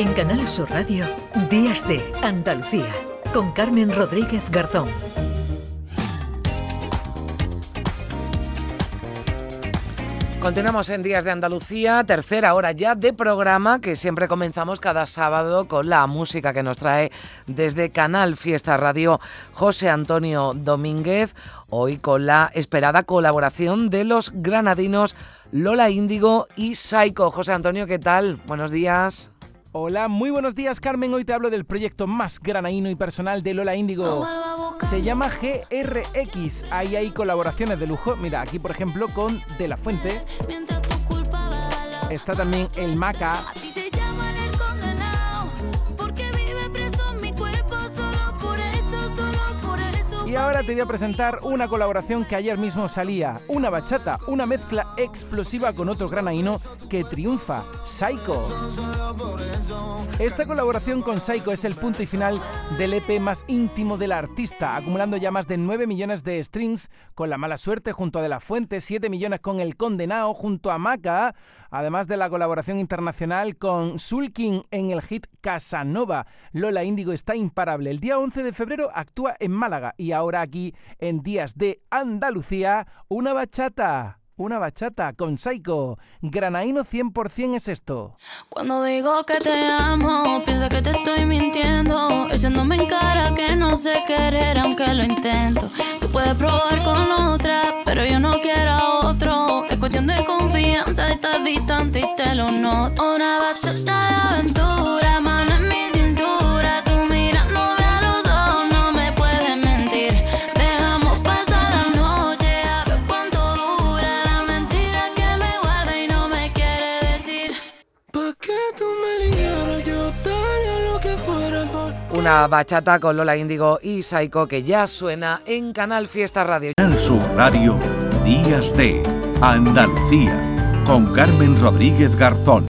En Canal Sur Radio, Días de Andalucía, con Carmen Rodríguez Garzón. Continuamos en Días de Andalucía, tercera hora ya de programa que siempre comenzamos cada sábado con la música que nos trae desde Canal Fiesta Radio José Antonio Domínguez, hoy con la esperada colaboración de los granadinos Lola Índigo y Saiko. José Antonio, ¿qué tal? Buenos días. Hola, muy buenos días Carmen. Hoy te hablo del proyecto más granaíno y personal de Lola Índigo. Se llama GRX. Ahí hay colaboraciones de lujo. Mira, aquí por ejemplo con De La Fuente. Está también el Maca. Y ahora te voy a presentar una colaboración que ayer mismo salía, una bachata, una mezcla explosiva con otro granaíno que triunfa, Psycho. Esta colaboración con Psycho es el punto y final del EP más íntimo del artista, acumulando ya más de 9 millones de streams con La Mala Suerte junto a De La Fuente, 7 millones con El Condenado junto a Maca, además de la colaboración internacional con Sulkin en el hit Casanova. Lola Índigo está imparable. El día 11 de febrero actúa en Málaga y ahora aquí en Días de Andalucía, una bachata. Una bachata con Saiko. Granaíno 100% es esto. Cuando digo que te amo, piensa que te estoy mintiendo. Echándome en cara que no sé querer, aunque lo intento. Tú puedes probar con otra, pero yo no quiero a otro. Es cuestión de confianza, estás distante y te lo noto. Una bachata Una bachata con Lola Índigo y Saiko que ya suena en Canal Fiesta Radio. Canal Sur Radio, Días de Andalucía, con Carmen Rodríguez Garzón.